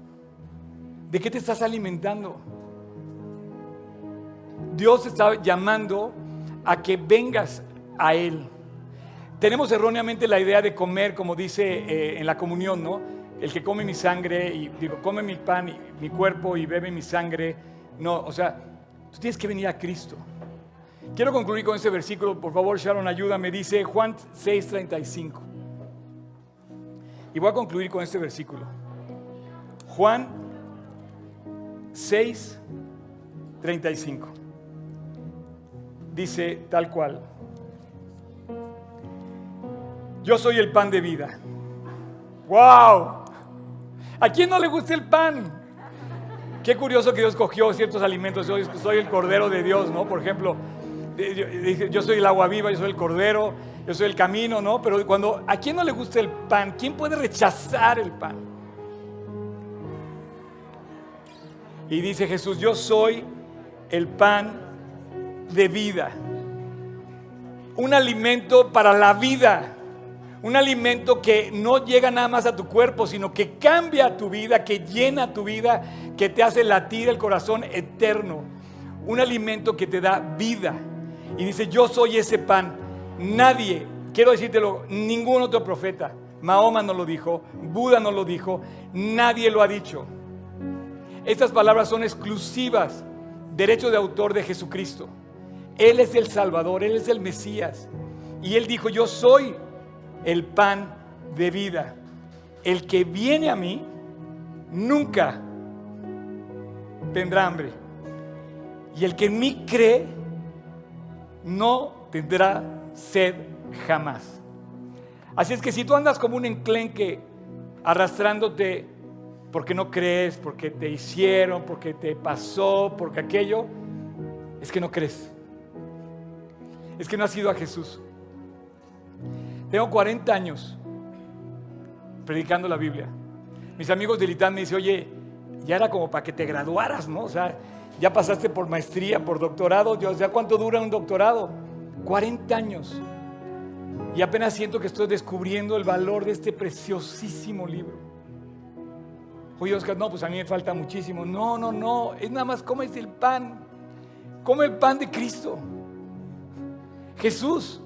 ¿De qué te estás alimentando? Dios está llamando a que vengas a Él. Tenemos erróneamente la idea de comer, como dice eh, en la comunión, ¿no? El que come mi sangre y digo, come mi pan y mi cuerpo y bebe mi sangre. No, o sea, tú tienes que venir a Cristo. Quiero concluir con este versículo, por favor, Sharon, ayúdame. Dice Juan 6:35. Y voy a concluir con este versículo. Juan 6:35. Dice tal cual. Yo soy el pan de vida. ¡Wow! ¿A quién no le gusta el pan? Qué curioso que Dios cogió ciertos alimentos. Yo soy el cordero de Dios, ¿no? Por ejemplo, yo soy el agua viva, yo soy el cordero, yo soy el camino, ¿no? Pero cuando, ¿a quién no le gusta el pan? ¿Quién puede rechazar el pan? Y dice Jesús, yo soy el pan de vida. Un alimento para la vida. Un alimento que no llega nada más a tu cuerpo, sino que cambia tu vida, que llena tu vida, que te hace latir el corazón eterno. Un alimento que te da vida. Y dice, yo soy ese pan. Nadie, quiero decírtelo, ningún otro profeta, Mahoma no lo dijo, Buda no lo dijo, nadie lo ha dicho. Estas palabras son exclusivas, derecho de autor de Jesucristo. Él es el Salvador, Él es el Mesías. Y Él dijo, yo soy el pan de vida. El que viene a mí nunca tendrá hambre. Y el que en mí cree no tendrá sed jamás. Así es que si tú andas como un enclenque arrastrándote porque no crees, porque te hicieron, porque te pasó, porque aquello, es que no crees. Es que no has ido a Jesús. Tengo 40 años predicando la Biblia. Mis amigos de Litán me dicen, oye, ya era como para que te graduaras, ¿no? O sea, ya pasaste por maestría, por doctorado. Yo, ¿ya cuánto dura un doctorado? 40 años. Y apenas siento que estoy descubriendo el valor de este preciosísimo libro. Oye, Oscar, no, pues a mí me falta muchísimo. No, no, no. Es nada más cómo es el pan. Come el pan de Cristo. Jesús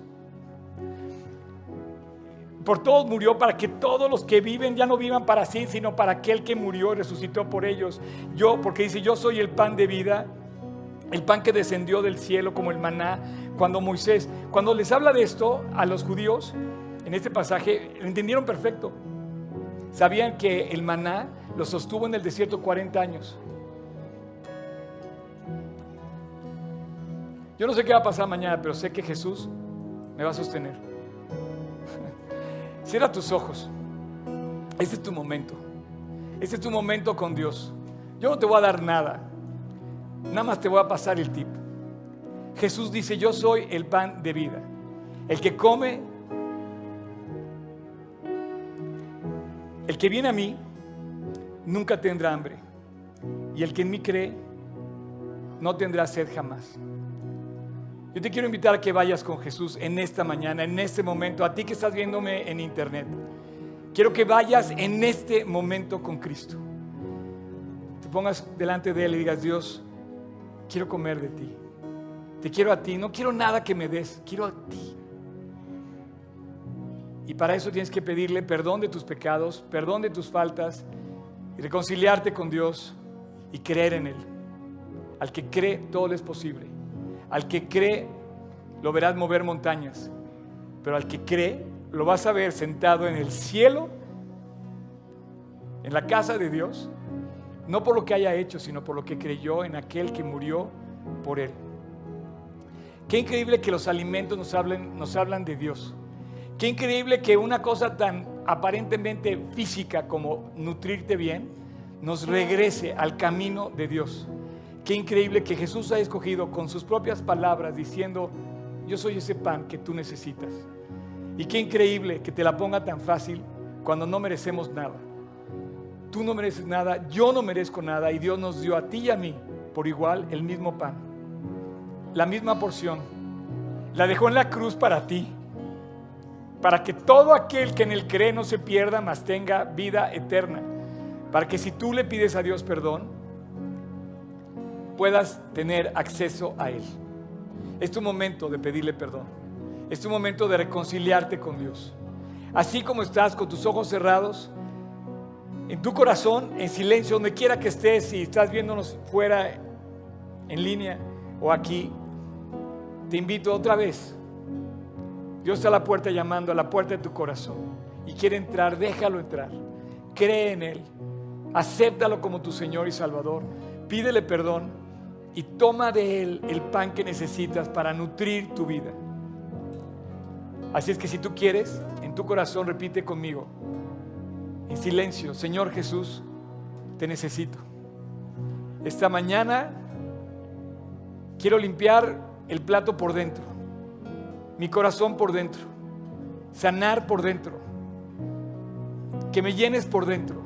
por todos murió para que todos los que viven ya no vivan para sí, sino para aquel que murió y resucitó por ellos. Yo, porque dice, yo soy el pan de vida, el pan que descendió del cielo como el maná, cuando Moisés, cuando les habla de esto a los judíos, en este pasaje, lo entendieron perfecto. Sabían que el maná lo sostuvo en el desierto 40 años. Yo no sé qué va a pasar mañana, pero sé que Jesús me va a sostener. Cierra tus ojos. Este es tu momento. Este es tu momento con Dios. Yo no te voy a dar nada. Nada más te voy a pasar el tip. Jesús dice, yo soy el pan de vida. El que come, el que viene a mí, nunca tendrá hambre. Y el que en mí cree, no tendrá sed jamás. Yo te quiero invitar a que vayas con Jesús en esta mañana, en este momento, a ti que estás viéndome en internet. Quiero que vayas en este momento con Cristo. Te pongas delante de Él y digas, Dios, quiero comer de ti. Te quiero a ti, no quiero nada que me des, quiero a ti. Y para eso tienes que pedirle perdón de tus pecados, perdón de tus faltas, y reconciliarte con Dios y creer en Él. Al que cree, todo le es posible. Al que cree, lo verás mover montañas. Pero al que cree, lo vas a ver sentado en el cielo, en la casa de Dios, no por lo que haya hecho, sino por lo que creyó en aquel que murió por él. Qué increíble que los alimentos nos hablen, nos hablan de Dios. Qué increíble que una cosa tan aparentemente física como nutrirte bien nos regrese al camino de Dios. Qué increíble que Jesús ha escogido con sus propias palabras diciendo, yo soy ese pan que tú necesitas. Y qué increíble que te la ponga tan fácil cuando no merecemos nada. Tú no mereces nada, yo no merezco nada y Dios nos dio a ti y a mí por igual el mismo pan, la misma porción. La dejó en la cruz para ti, para que todo aquel que en él cree no se pierda, mas tenga vida eterna. Para que si tú le pides a Dios perdón, puedas tener acceso a Él. Es tu momento de pedirle perdón. Es tu momento de reconciliarte con Dios. Así como estás con tus ojos cerrados, en tu corazón, en silencio, donde quiera que estés, si estás viéndonos fuera, en línea o aquí, te invito otra vez. Dios está a la puerta llamando, a la puerta de tu corazón. Y quiere entrar, déjalo entrar. Cree en Él. Acéptalo como tu Señor y Salvador. Pídele perdón y toma de Él el pan que necesitas para nutrir tu vida. Así es que si tú quieres, en tu corazón repite conmigo, en silencio, Señor Jesús, te necesito. Esta mañana quiero limpiar el plato por dentro, mi corazón por dentro, sanar por dentro, que me llenes por dentro,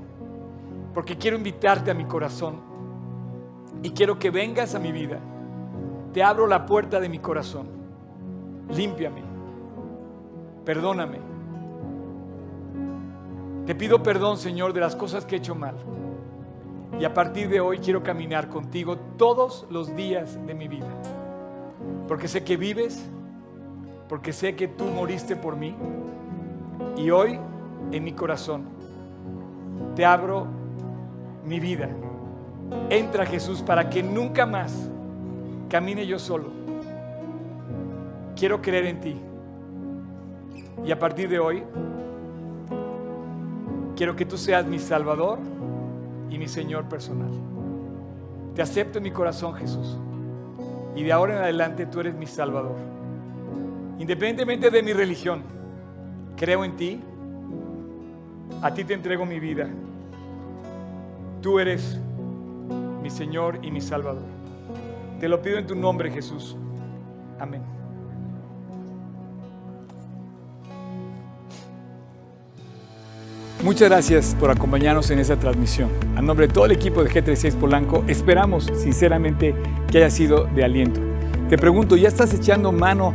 porque quiero invitarte a mi corazón y quiero que vengas a mi vida. Te abro la puerta de mi corazón. Límpiame. Perdóname. Te pido perdón, Señor, de las cosas que he hecho mal. Y a partir de hoy quiero caminar contigo todos los días de mi vida. Porque sé que vives, porque sé que tú moriste por mí. Y hoy en mi corazón. Te abro mi vida. Entra Jesús para que nunca más camine yo solo. Quiero creer en ti. Y a partir de hoy, quiero que tú seas mi Salvador y mi Señor personal. Te acepto en mi corazón, Jesús. Y de ahora en adelante tú eres mi Salvador. Independientemente de mi religión, creo en ti. A ti te entrego mi vida. Tú eres mi Señor y mi Salvador. Te lo pido en tu nombre, Jesús. Amén. Muchas gracias por acompañarnos en esta transmisión. A nombre de todo el equipo de G36 Polanco, esperamos sinceramente que haya sido de aliento. Te pregunto, ¿ya estás echando mano